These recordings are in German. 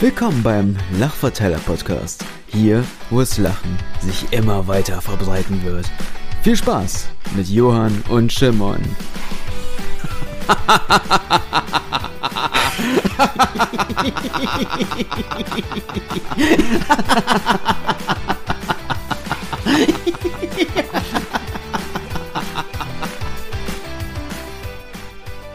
Willkommen beim Lachverteiler Podcast. Hier, wo es Lachen sich immer weiter verbreiten wird. Viel Spaß mit Johann und Shimon.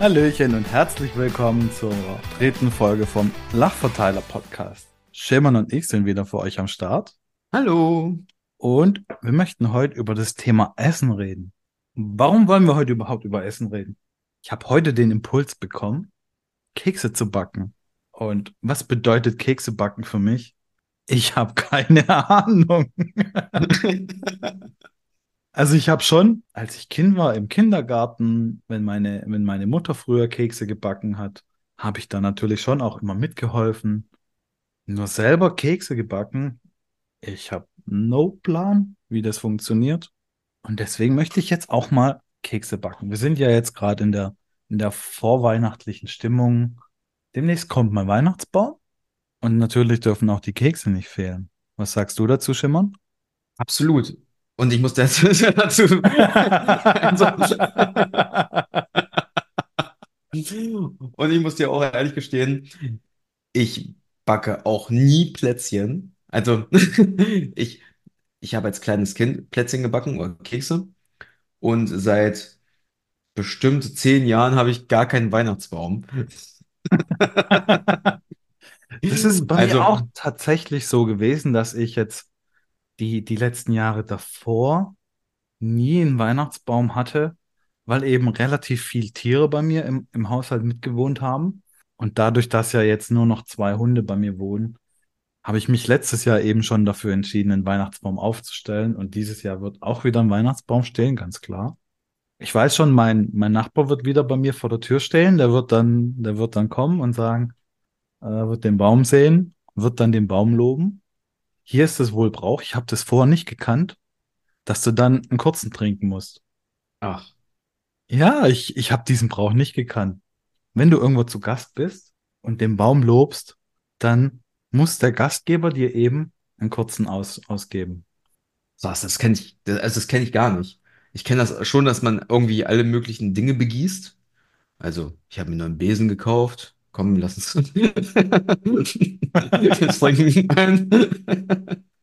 Hallöchen und herzlich willkommen zur dritten Folge vom Lachverteiler Podcast. Schirmann und ich sind wieder für euch am Start. Hallo. Und wir möchten heute über das Thema Essen reden. Warum wollen wir heute überhaupt über Essen reden? Ich habe heute den Impuls bekommen, Kekse zu backen. Und was bedeutet Kekse backen für mich? Ich habe keine Ahnung. Also ich habe schon, als ich Kind war im Kindergarten, wenn meine, wenn meine Mutter früher Kekse gebacken hat, habe ich da natürlich schon auch immer mitgeholfen. Nur selber Kekse gebacken, ich habe no Plan, wie das funktioniert. Und deswegen möchte ich jetzt auch mal Kekse backen. Wir sind ja jetzt gerade in der, in der vorweihnachtlichen Stimmung. Demnächst kommt mein Weihnachtsbaum. Und natürlich dürfen auch die Kekse nicht fehlen. Was sagst du dazu, Schimmern? Absolut. Und ich muss dazu, dazu Und ich muss dir auch ehrlich gestehen, ich backe auch nie Plätzchen. Also ich, ich habe als kleines Kind Plätzchen gebacken oder Kekse. Und seit bestimmt zehn Jahren habe ich gar keinen Weihnachtsbaum. Das ist bei also, mir auch tatsächlich so gewesen, dass ich jetzt die, die letzten Jahre davor nie einen Weihnachtsbaum hatte, weil eben relativ viel Tiere bei mir im, im Haushalt mitgewohnt haben. Und dadurch, dass ja jetzt nur noch zwei Hunde bei mir wohnen, habe ich mich letztes Jahr eben schon dafür entschieden, einen Weihnachtsbaum aufzustellen. Und dieses Jahr wird auch wieder ein Weihnachtsbaum stehen, ganz klar. Ich weiß schon, mein, mein Nachbar wird wieder bei mir vor der Tür stehen. Der wird dann, der wird dann kommen und sagen, äh, wird den Baum sehen, wird dann den Baum loben hier ist es wohl Brauch, ich habe das vorher nicht gekannt, dass du dann einen kurzen trinken musst. Ach. Ja, ich, ich habe diesen Brauch nicht gekannt. Wenn du irgendwo zu Gast bist und den Baum lobst, dann muss der Gastgeber dir eben einen kurzen aus, ausgeben. Was, das kenne ich, also das kenne ich gar nicht. Ich kenne das schon, dass man irgendwie alle möglichen Dinge begießt. Also, ich habe mir einen Besen gekauft, Komm, lass uns. Jetzt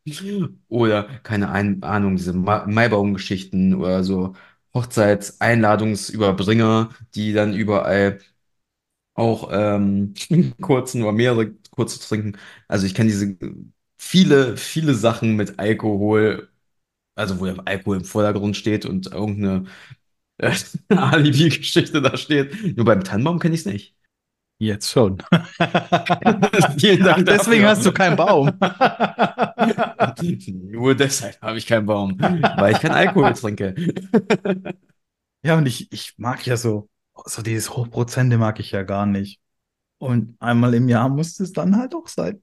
Oder, keine Ahnung, diese Maibaum-Geschichten oder so Hochzeitseinladungsüberbringer, die dann überall auch ähm, kurzen oder mehrere kurze trinken. Also ich kenne diese viele, viele Sachen mit Alkohol, also wo der Alkohol im Vordergrund steht und irgendeine äh, Alibi-Geschichte da steht. Nur beim Tannenbaum kenne ich es nicht. Jetzt schon. Vielen Dank. Deswegen hast du keinen Baum. Nur deshalb habe ich keinen Baum, weil ich keinen Alkohol trinke. ja, und ich, ich mag ja so, so dieses Hochprozente mag ich ja gar nicht. Und einmal im Jahr muss es dann halt auch sein.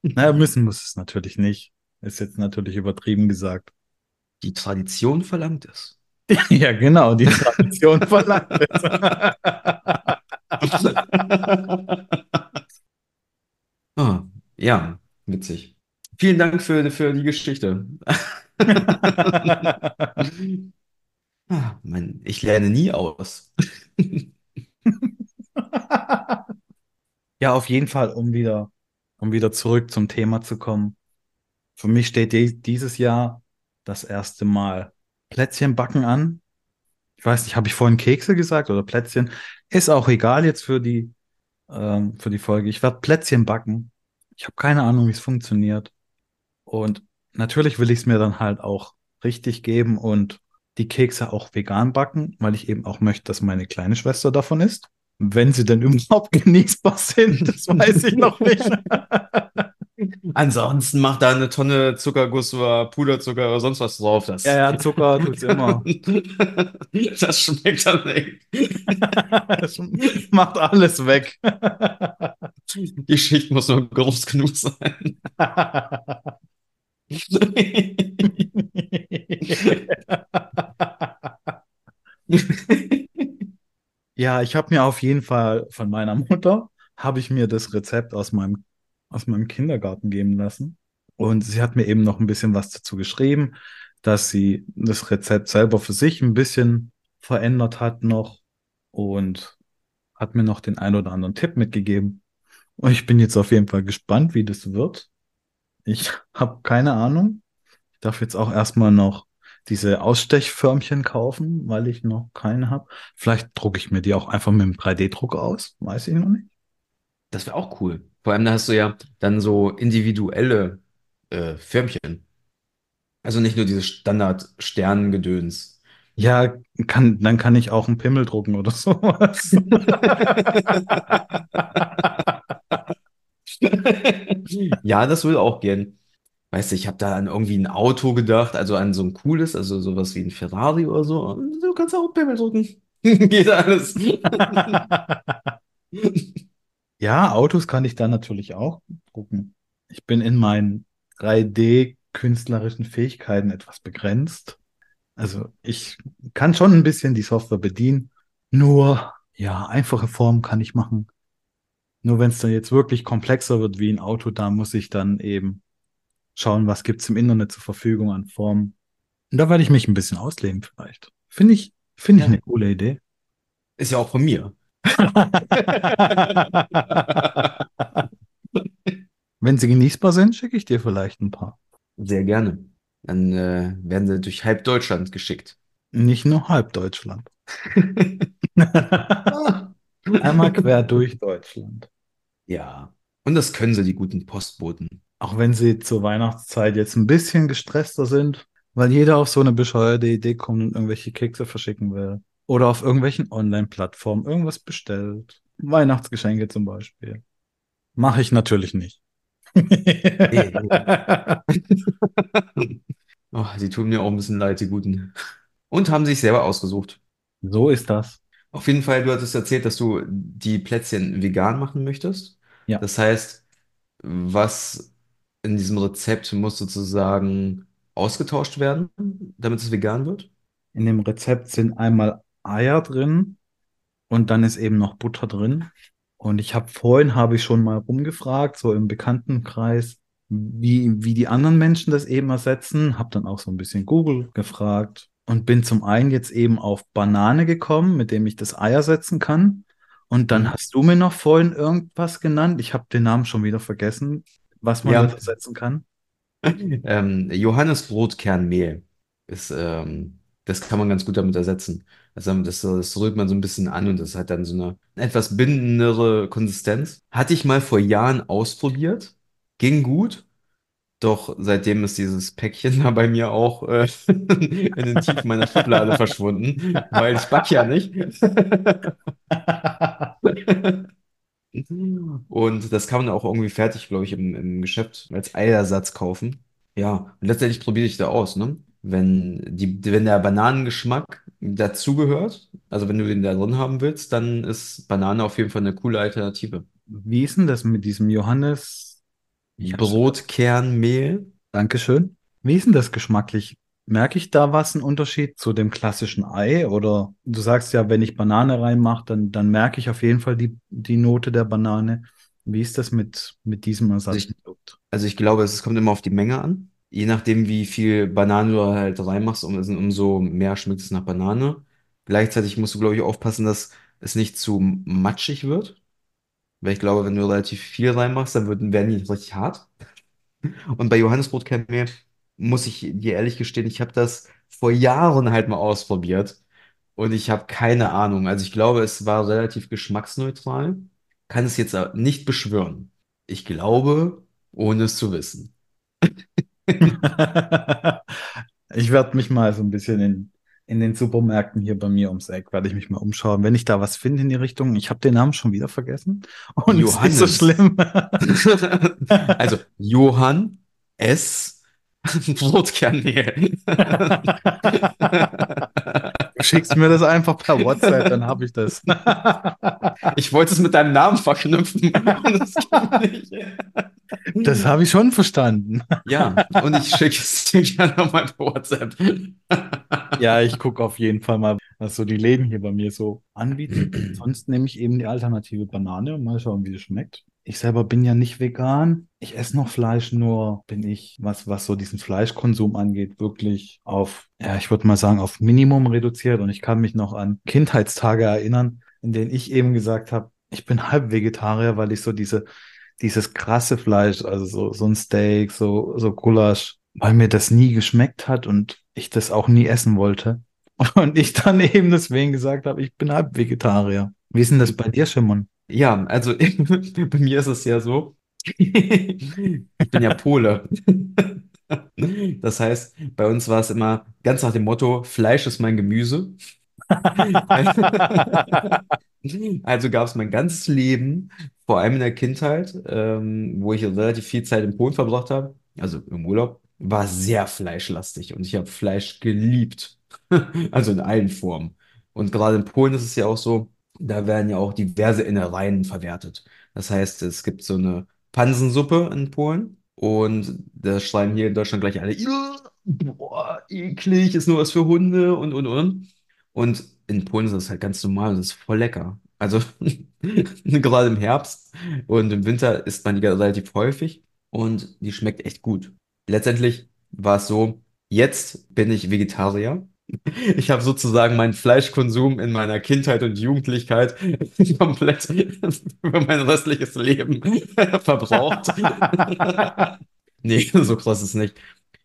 naja, müssen muss es natürlich nicht. Ist jetzt natürlich übertrieben gesagt. Die Tradition verlangt es. ja, genau, die Tradition verlangt es. Oh, ja, witzig. Vielen Dank für, für die Geschichte. ah, mein, ich lerne nie aus. ja, auf jeden Fall, um wieder, um wieder zurück zum Thema zu kommen. Für mich steht dieses Jahr das erste Mal Plätzchen backen an weiß nicht, habe ich vorhin Kekse gesagt oder Plätzchen? Ist auch egal jetzt für die, ähm, für die Folge. Ich werde Plätzchen backen. Ich habe keine Ahnung, wie es funktioniert. Und natürlich will ich es mir dann halt auch richtig geben und die Kekse auch vegan backen, weil ich eben auch möchte, dass meine kleine Schwester davon isst. Wenn sie denn überhaupt genießbar sind, das weiß ich noch nicht. Ansonsten macht da eine Tonne Zuckerguss oder Puderzucker oder sonst was drauf. Das ja, ja, Zucker tut's immer. das schmeckt dann echt. das macht alles weg. Die Schicht muss nur groß genug sein. ja, ich habe mir auf jeden Fall von meiner Mutter habe ich mir das Rezept aus meinem aus meinem Kindergarten geben lassen. Und sie hat mir eben noch ein bisschen was dazu geschrieben, dass sie das Rezept selber für sich ein bisschen verändert hat noch und hat mir noch den ein oder anderen Tipp mitgegeben. Und ich bin jetzt auf jeden Fall gespannt, wie das wird. Ich habe keine Ahnung. Ich darf jetzt auch erstmal noch diese Ausstechförmchen kaufen, weil ich noch keine habe. Vielleicht drucke ich mir die auch einfach mit dem 3D-Drucker aus. Weiß ich noch nicht. Das wäre auch cool. Vor allem, da hast du ja dann so individuelle äh, Förmchen. Also nicht nur dieses Standard-Sternengedöns. Ja, kann, dann kann ich auch einen Pimmel drucken oder sowas. ja, das würde auch gehen. Weißt du, ich habe da an irgendwie ein Auto gedacht, also an so ein cooles, also sowas wie ein Ferrari oder so. Du kannst auch einen Pimmel drucken. Geht alles. ja, Autos kann ich da natürlich auch drucken. Ich bin in meinen 3D-künstlerischen Fähigkeiten etwas begrenzt. Also ich kann schon ein bisschen die Software bedienen. Nur, ja, einfache Formen kann ich machen. Nur wenn es dann jetzt wirklich komplexer wird wie ein Auto, da muss ich dann eben schauen, was gibt's im Internet zur Verfügung an Formen. Und da werde ich mich ein bisschen ausleben vielleicht. Finde ich, finde ich eine coole Idee. Ist ja auch von mir. Wenn sie genießbar sind, schicke ich dir vielleicht ein paar. Sehr gerne. Dann äh, werden sie durch halb Deutschland geschickt. Nicht nur halb Deutschland. Einmal quer durch Deutschland. Ja. Und das können sie, die guten Postboten. Auch wenn sie zur Weihnachtszeit jetzt ein bisschen gestresster sind, weil jeder auf so eine bescheuerte Idee kommt und irgendwelche Kekse verschicken will. Oder auf irgendwelchen Online-Plattformen irgendwas bestellt. Weihnachtsgeschenke zum Beispiel. Mache ich natürlich nicht. oh, die tun mir auch ein bisschen leid, die Guten. Und haben sich selber ausgesucht. So ist das. Auf jeden Fall, du hattest erzählt, dass du die Plätzchen vegan machen möchtest. Ja. Das heißt, was in diesem Rezept muss sozusagen ausgetauscht werden, damit es vegan wird? In dem Rezept sind einmal Eier drin und dann ist eben noch Butter drin. Und ich habe vorhin habe ich schon mal rumgefragt, so im Bekanntenkreis, wie, wie die anderen Menschen das eben ersetzen. Habe dann auch so ein bisschen Google gefragt und bin zum einen jetzt eben auf Banane gekommen, mit dem ich das Ei ersetzen kann. Und dann mhm. hast du mir noch vorhin irgendwas genannt. Ich habe den Namen schon wieder vergessen, was man ja. ersetzen kann. Ähm, Johannesbrotkernmehl ist, ähm, das kann man ganz gut damit ersetzen. Also das, das rührt man so ein bisschen an und das hat dann so eine etwas bindendere Konsistenz. Hatte ich mal vor Jahren ausprobiert, ging gut. Doch seitdem ist dieses Päckchen da bei mir auch äh, in den Tiefen meiner Schublade verschwunden, weil ich back ja nicht. Und das kann man auch irgendwie fertig, glaube ich, im, im Geschäft als Eiersatz kaufen. Ja, und letztendlich probiere ich da aus, ne? Wenn die, wenn der Bananengeschmack dazugehört, also wenn du den da drin haben willst, dann ist Banane auf jeden Fall eine coole Alternative. Wie ist denn das mit diesem Johannes? Brotkernmehl? Dankeschön. Wie ist denn das geschmacklich? Merke ich da was, einen Unterschied zu dem klassischen Ei? Oder du sagst ja, wenn ich Banane reinmache, dann, dann merke ich auf jeden Fall die, die Note der Banane. Wie ist das mit, mit diesem Ersatzprodukt? Also, also ich glaube, es kommt immer auf die Menge an. Je nachdem, wie viel Banane du halt reinmachst, um, umso mehr schmeckt es nach Banane. Gleichzeitig musst du, glaube ich, aufpassen, dass es nicht zu matschig wird. Weil ich glaube, wenn du relativ viel reinmachst, dann werden die richtig hart. Und bei Johannesbrotkernmehl muss ich dir ehrlich gestehen, ich habe das vor Jahren halt mal ausprobiert und ich habe keine Ahnung. Also ich glaube, es war relativ geschmacksneutral. Kann es jetzt nicht beschwören. Ich glaube, ohne es zu wissen. ich werde mich mal so ein bisschen in, in den Supermärkten hier bei mir ums Eck, werde ich mich mal umschauen. Wenn ich da was finde in die Richtung, ich habe den Namen schon wieder vergessen. Und Johannes. ist so schlimm. also Johann S. Brotkernmehl. Du schickst mir das einfach per WhatsApp, dann habe ich das. Ich wollte es mit deinem Namen verknüpfen. Das, das habe ich schon verstanden. Ja, und ich schicke es dir gerne nochmal per WhatsApp. Ja, ich gucke auf jeden Fall mal, was so die Läden hier bei mir so anbieten. Sonst nehme ich eben die alternative Banane und mal schauen, wie es schmeckt. Ich selber bin ja nicht vegan. Ich esse noch Fleisch, nur bin ich, was, was so diesen Fleischkonsum angeht, wirklich auf, ja, ich würde mal sagen, auf Minimum reduziert. Und ich kann mich noch an Kindheitstage erinnern, in denen ich eben gesagt habe, ich bin halb Vegetarier, weil ich so diese, dieses krasse Fleisch, also so, so ein Steak, so, so Gulasch, weil mir das nie geschmeckt hat und ich das auch nie essen wollte. Und ich dann eben deswegen gesagt habe, ich bin halb Vegetarier. Wie ist denn das bei dir, Shimon? Ja, also bei mir ist es ja so, ich bin ja Pole. Das heißt, bei uns war es immer ganz nach dem Motto, Fleisch ist mein Gemüse. Also gab es mein ganzes Leben, vor allem in der Kindheit, ähm, wo ich relativ viel Zeit in Polen verbracht habe, also im Urlaub, war sehr fleischlastig und ich habe Fleisch geliebt. Also in allen Formen. Und gerade in Polen ist es ja auch so, da werden ja auch diverse Innereien verwertet. Das heißt, es gibt so eine Pansensuppe in Polen und da schreiben hier in Deutschland gleich alle, "Ih, boah, eklig, ist nur was für Hunde und und und. Und in Polen ist das halt ganz normal und das ist voll lecker. Also gerade im Herbst und im Winter isst man die relativ häufig und die schmeckt echt gut. Letztendlich war es so, jetzt bin ich Vegetarier. Ich habe sozusagen meinen Fleischkonsum in meiner Kindheit und Jugendlichkeit komplett für mein restliches Leben verbraucht. Nee, so krass ist es nicht.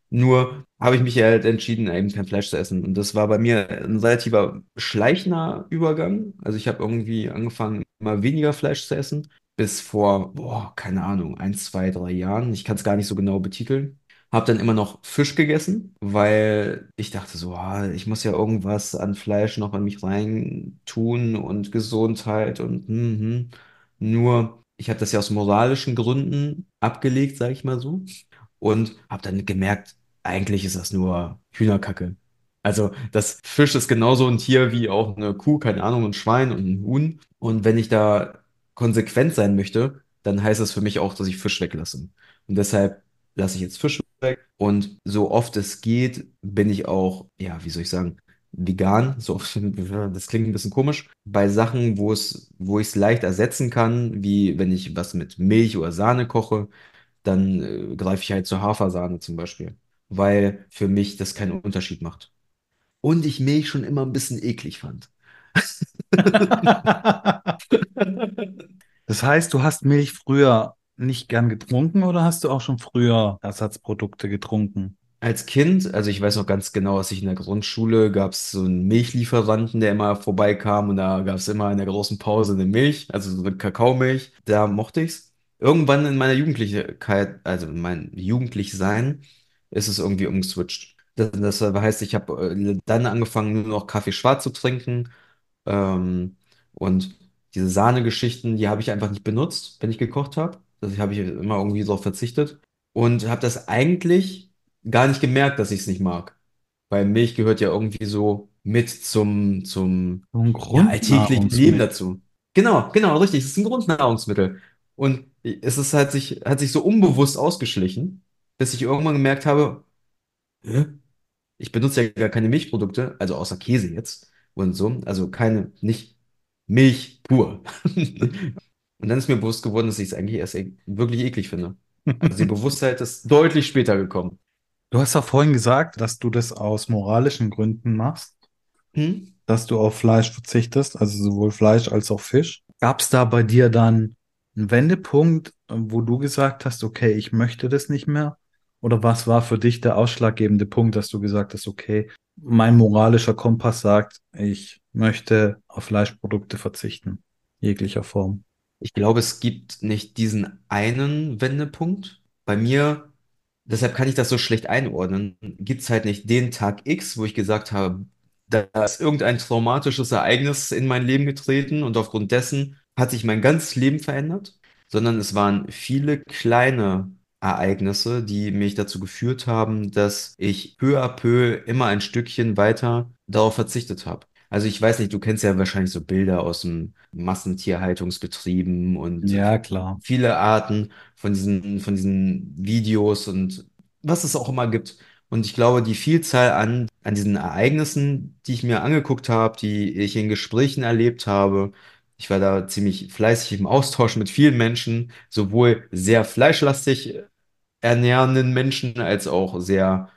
Nur habe ich mich halt entschieden, eben kein Fleisch zu essen. Und das war bei mir ein relativer schleichender Übergang. Also ich habe irgendwie angefangen, immer weniger Fleisch zu essen. Bis vor, boah, keine Ahnung, ein, zwei, drei Jahren. Ich kann es gar nicht so genau betiteln. Habe dann immer noch Fisch gegessen, weil ich dachte so, ah, ich muss ja irgendwas an Fleisch noch in mich rein tun und Gesundheit und mhm. Nur, ich habe das ja aus moralischen Gründen abgelegt, sage ich mal so und habe dann gemerkt, eigentlich ist das nur Hühnerkacke. Also das Fisch ist genauso ein Tier wie auch eine Kuh, keine Ahnung, ein Schwein und ein Huhn. Und wenn ich da konsequent sein möchte, dann heißt das für mich auch, dass ich Fisch weglasse. Und deshalb lasse ich jetzt Fisch weg. Und so oft es geht, bin ich auch, ja, wie soll ich sagen, vegan. So oft, das klingt ein bisschen komisch. Bei Sachen, wo es, wo ich es leicht ersetzen kann, wie wenn ich was mit Milch oder Sahne koche, dann äh, greife ich halt zur Hafersahne zum Beispiel, weil für mich das keinen Unterschied macht. Und ich Milch schon immer ein bisschen eklig fand. Das heißt, du hast Milch früher nicht gern getrunken oder hast du auch schon früher Ersatzprodukte getrunken? Als Kind, also ich weiß noch ganz genau, dass ich in der Grundschule gab es so einen Milchlieferanten, der immer vorbeikam und da gab es immer in der großen Pause eine Milch, also so eine Kakaomilch. Da mochte ich's. Irgendwann in meiner Jugendlichkeit, also in meinem Jugendlichsein, ist es irgendwie umgeswitcht. Das, das heißt, ich habe äh, dann angefangen, nur noch Kaffee schwarz zu trinken. Ähm, und diese Sahnegeschichten, die habe ich einfach nicht benutzt, wenn ich gekocht habe. Das habe ich immer irgendwie darauf verzichtet. Und habe das eigentlich gar nicht gemerkt, dass ich es nicht mag. Weil Milch gehört ja irgendwie so mit zum, zum So ein ja, alltäglichen Leben Grundnahrungsmittel. dazu. Genau, genau, richtig. Es ist ein Grundnahrungsmittel. Und es ist halt sich, hat sich so unbewusst ausgeschlichen, bis ich irgendwann gemerkt habe, hä? Ich benutze ja gar keine Milchprodukte, also außer Käse jetzt und so, also keine, nicht Milch pur. Und dann ist mir bewusst geworden, dass ich es eigentlich erst e wirklich eklig finde. Also die Bewusstheit ist deutlich später gekommen. Du hast ja vorhin gesagt, dass du das aus moralischen Gründen machst, Hm? dass du auf Fleisch verzichtest, also sowohl Fleisch als auch Fisch. Gab es da bei dir dann einen Wendepunkt, wo du gesagt hast, okay, ich möchte das nicht mehr? Oder was war für dich der ausschlaggebende Punkt, dass du gesagt hast, okay, mein moralischer Kompass sagt, ich möchte auf Fleischprodukte verzichten, jeglicher Form. Ich glaube, es gibt nicht diesen einen Wendepunkt. Bei mir, deshalb kann ich das so schlecht einordnen, gibt es halt nicht den Tag X, wo ich gesagt habe, da ist irgendein traumatisches Ereignis in mein Leben getreten und aufgrund dessen hat sich mein ganzes Leben verändert, sondern es waren viele kleine Ereignisse, die mich dazu geführt haben, dass ich peu à peu immer ein Stückchen weiter darauf verzichtet habe. Also ich weiß nicht, du kennst ja wahrscheinlich so Bilder aus dem Massentierhaltungsbetrieben und Ja, klar. viele Arten von diesen, von diesen Videos und was es auch immer gibt. Und ich glaube, die Vielzahl an, an diesen Ereignissen, die ich mir angeguckt habe, die ich in Gesprächen erlebt habe, Ich war da ziemlich fleißig im Austausch mit vielen Menschen, sowohl sehr fleischlastig ernährenden Menschen als auch sehr,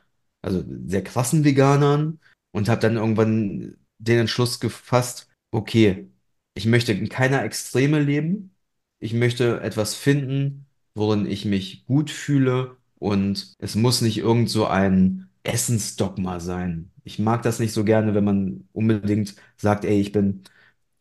also sehr krassen Veganern und habe dann irgendwann den Entschluss gefasst, okay, ich möchte in keiner Extreme leben. Ich möchte etwas finden, worin ich mich gut fühle und es muss nicht irgend so ein Essensdogma sein. Ich mag das nicht so gerne, wenn man unbedingt sagt, ey, ich bin,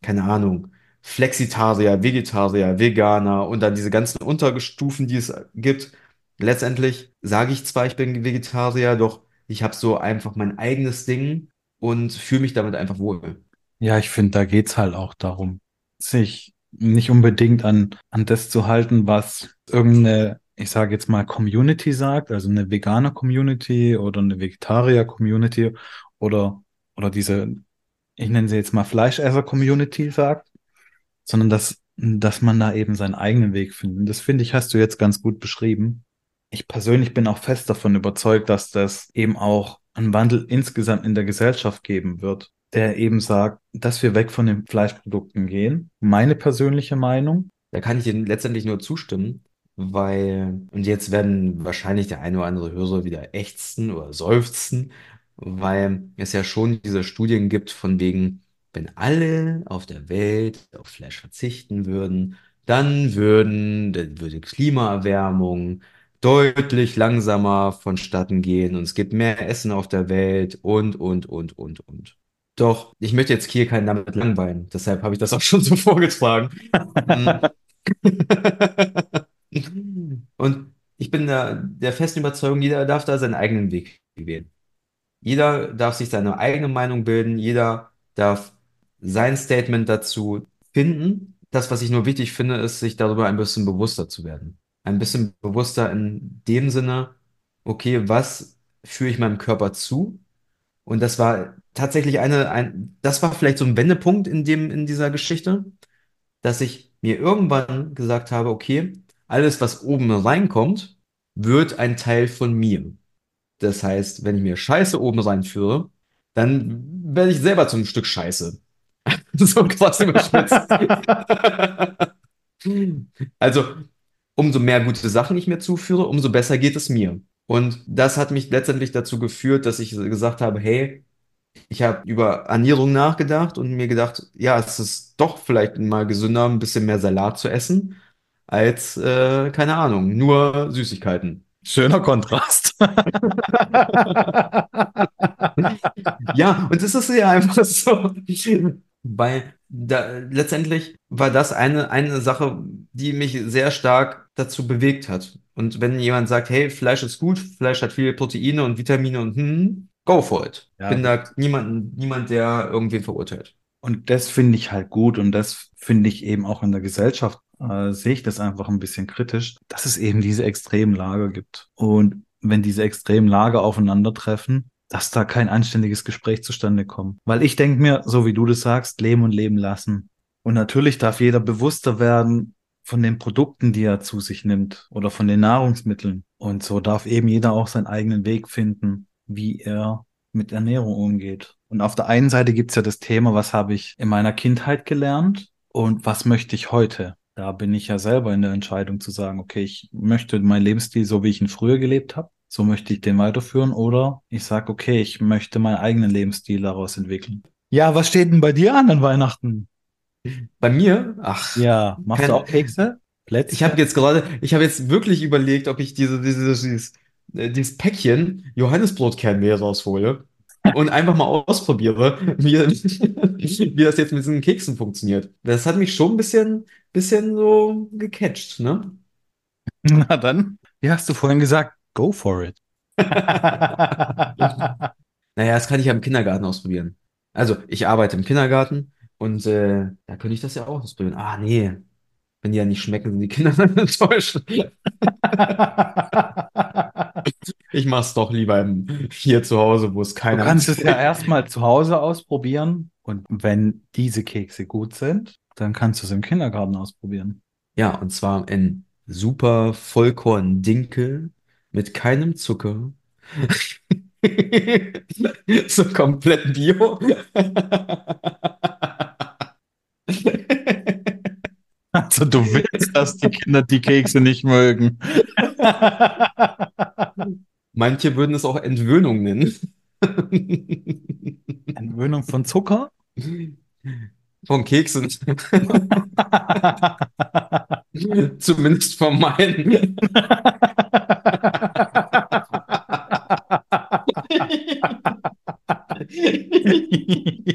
keine Ahnung, Flexitarier, Vegetarier, Veganer und dann diese ganzen Unterstufen, die es gibt. Letztendlich sage ich zwar, ich bin Vegetarier, doch ich habe so einfach mein eigenes Ding und fühle mich damit einfach wohl. Ja, ich finde, da geht's halt auch darum, sich nicht unbedingt an, an das zu halten, was irgendeine, ich sage jetzt mal, Community sagt, also eine veganer Community oder eine Vegetarier Community oder, oder diese, ich nenne sie jetzt mal Fleischesser Community sagt, sondern dass, dass man da eben seinen eigenen Weg findet. Und das finde ich, hast du jetzt ganz gut beschrieben. Ich persönlich bin auch fest davon überzeugt, dass das eben auch einen Wandel insgesamt in der Gesellschaft geben wird, der eben sagt, dass wir weg von den Fleischprodukten gehen. Meine persönliche Meinung. Da kann ich Ihnen letztendlich nur zustimmen, weil, und jetzt werden wahrscheinlich der eine oder andere Hörer wieder ächzen oder seufzen, weil es ja schon diese Studien gibt von wegen, wenn alle auf der Welt auf Fleisch verzichten würden, dann würden, dann würde Klimaerwärmung deutlich langsamer vonstatten gehen und es gibt mehr Essen auf der Welt und, und, und, und, und. Doch, ich möchte jetzt hier keinen damit langweilen, deshalb habe ich das auch schon so vorgetragen. Und ich bin der, der festen Überzeugung, jeder darf da seinen eigenen Weg wählen. Jeder darf sich seine eigene Meinung bilden, jeder darf sein Statement dazu finden. Das, was ich nur wichtig finde, ist, sich darüber ein bisschen bewusster zu werden. Ein bisschen bewusster in dem Sinne, okay, was führe ich meinem Körper zu? Und das war tatsächlich eine, ein, das war vielleicht so ein Wendepunkt in dem, in dieser Geschichte, dass ich mir irgendwann gesagt habe, okay, alles, was oben reinkommt, wird ein Teil von mir. Das heißt, wenn ich mir Scheiße oben reinführe, dann werde ich selber zum Stück Scheiße. so krass überspitzt. also, umso mehr gute Sachen ich mir zuführe, umso besser geht es mir. Und das hat mich letztendlich dazu geführt, dass ich gesagt habe, hey, ich habe über Ernährung nachgedacht und mir gedacht, ja, es ist doch vielleicht mal gesünder, ein bisschen mehr Salat zu essen, als, äh, keine Ahnung, nur Süßigkeiten. Schöner Kontrast. ja, und es ist ja einfach so. Weil da, letztendlich war das eine, eine Sache, die mich sehr stark dazu bewegt hat. Und wenn jemand sagt, hey, Fleisch ist gut, Fleisch hat viele Proteine und Vitamine und hm, go for it. Ja, Bin da niemand, niemand, der irgendwen verurteilt. Und das finde ich halt gut und das finde ich eben auch in der Gesellschaft, äh, sehe ich das einfach ein bisschen kritisch, dass es eben diese extremen Lager gibt. Und wenn diese extremen Lager aufeinandertreffen, dass da kein anständiges Gespräch zustande kommt. Weil ich denke mir, so wie du das sagst, leben und leben lassen. Und natürlich darf jeder bewusster werden von den Produkten, die er zu sich nimmt oder von den Nahrungsmitteln. Und so darf eben jeder auch seinen eigenen Weg finden, wie er mit Ernährung umgeht. Und auf der einen Seite gibt's ja das Thema, was habe ich in meiner Kindheit gelernt und was möchte ich heute? Da bin ich ja selber in der Entscheidung zu sagen, okay, ich möchte meinen Lebensstil so, wie ich ihn früher gelebt habe, so möchte ich den weiterführen oder ich sage, okay, ich möchte meinen eigenen Lebensstil daraus entwickeln. Ja, was steht denn bei dir an an Weihnachten? Bei mir? Ach. Ja, machst kein, du auch Kekse? Plätzchen? Ich habe jetzt gerade, ich habe jetzt wirklich überlegt, ob ich diese, diese, dieses, äh, dieses Päckchen Johannesbrotkernmehl raushole und einfach mal ausprobiere, wie, wie das jetzt mit diesen Keksen funktioniert. Das hat mich schon ein bisschen, bisschen so gecatcht, ne? Na dann, wie hast du vorhin gesagt, go for it. Naja, das kann ich ja im Kindergarten ausprobieren. Also, ich arbeite im Kindergarten und äh, da könnte ich das ja auch ausprobieren. Ah, nee. Wenn die ja nicht schmecken, sind die Kinder dann enttäuscht. Ich mach's doch lieber im, hier zu Hause, wo es keiner Du kannst es ja erstmal zu Hause ausprobieren und wenn diese Kekse gut sind, dann kannst du es im Kindergarten ausprobieren. Ja, und zwar in super Vollkorn-Dinkel mit keinem Zucker. so komplett Bio. Also du willst, dass die Kinder die Kekse nicht mögen. Manche würden es auch Entwöhnung nennen. Entwöhnung von Zucker? Von Keksen. Zumindest von meinen.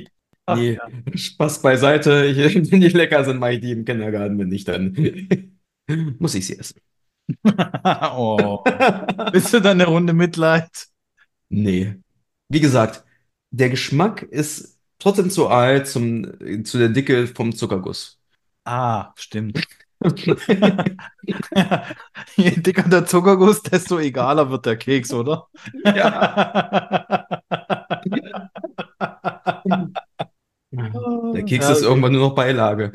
nee, Spaß beiseite. Ich, wenn die lecker sind, mache ich die im Kindergarten. Wenn nicht, dann muss ich sie essen. oh. Bist du dann eine Runde Mitleid? Nee. Wie gesagt, der Geschmack ist trotzdem zu alt zum, zu der Dicke vom Zuckerguss. Ah, stimmt. Je dicker der Zuckerguss, desto egaler wird der Keks, oder? Ja. Der Keks ja, okay. ist irgendwann nur noch Beilage.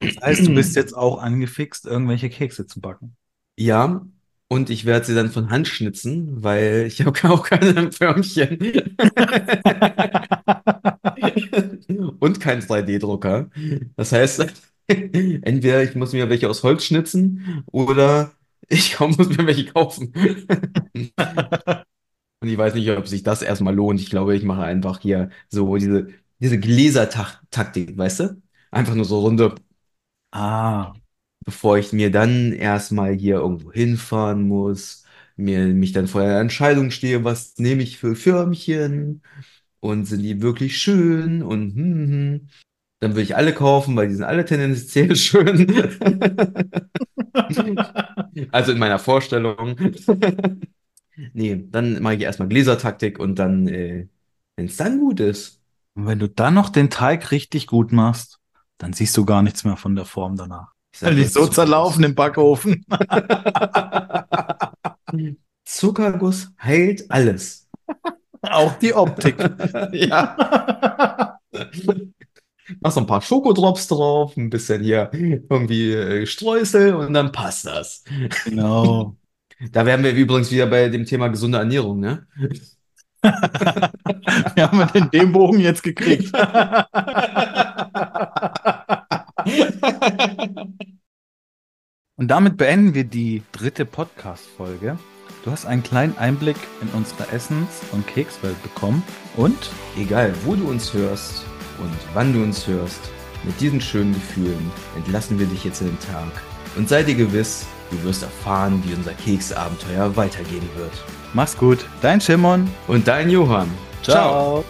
Das heißt, du bist jetzt auch angefixt, irgendwelche Kekse zu backen. Ja, und ich werde sie dann von Hand schnitzen, weil ich habe auch keine Förmchen. und keinen 3D-Drucker. Das heißt, entweder ich muss mir welche aus Holz schnitzen oder ich muss mir welche kaufen. Und ich weiß nicht, ob sich das erstmal lohnt. Ich glaube, ich mache einfach hier so diese, diese Gläsertaktik, weißt du? Einfach nur so runde. Ah. Bevor ich mir dann erstmal hier irgendwo hinfahren muss, mir mich dann vor der Entscheidung stehe, was nehme ich für Förmchen und sind die wirklich schön und hm, hm. hm. Dann würde ich alle kaufen, weil die sind alle tendenziell schön. also in meiner Vorstellung. Nee, dann mache ich erstmal Gläsertaktik und dann, äh, wenn es dann gut ist. Und wenn du dann noch den Teig richtig gut machst, dann siehst du gar nichts mehr von der Form danach. Weil die so zerlaufen im Backofen. Zuckerguss heilt alles. Auch die Optik. ja. Mach so ein paar Schokodrops drauf, ein bisschen hier irgendwie äh, Streusel und dann passt das. Genau. Da wären wir übrigens wieder bei dem Thema gesunde Ernährung, ne? wir haben in dem Bogen jetzt gekriegt. Und damit beenden wir die dritte Podcast-Folge. Du hast einen kleinen Einblick in unsere Essens- und Kekswelt bekommen. Und egal, wo du uns hörst und wann du uns hörst, mit diesen schönen Gefühlen entlassen wir dich jetzt in den Tag. Und sei dir gewiss, du wirst erfahren, wie unser Keksabenteuer weitergehen wird. Mach's gut, dein Shimon und dein Johann. Ciao. Ciao.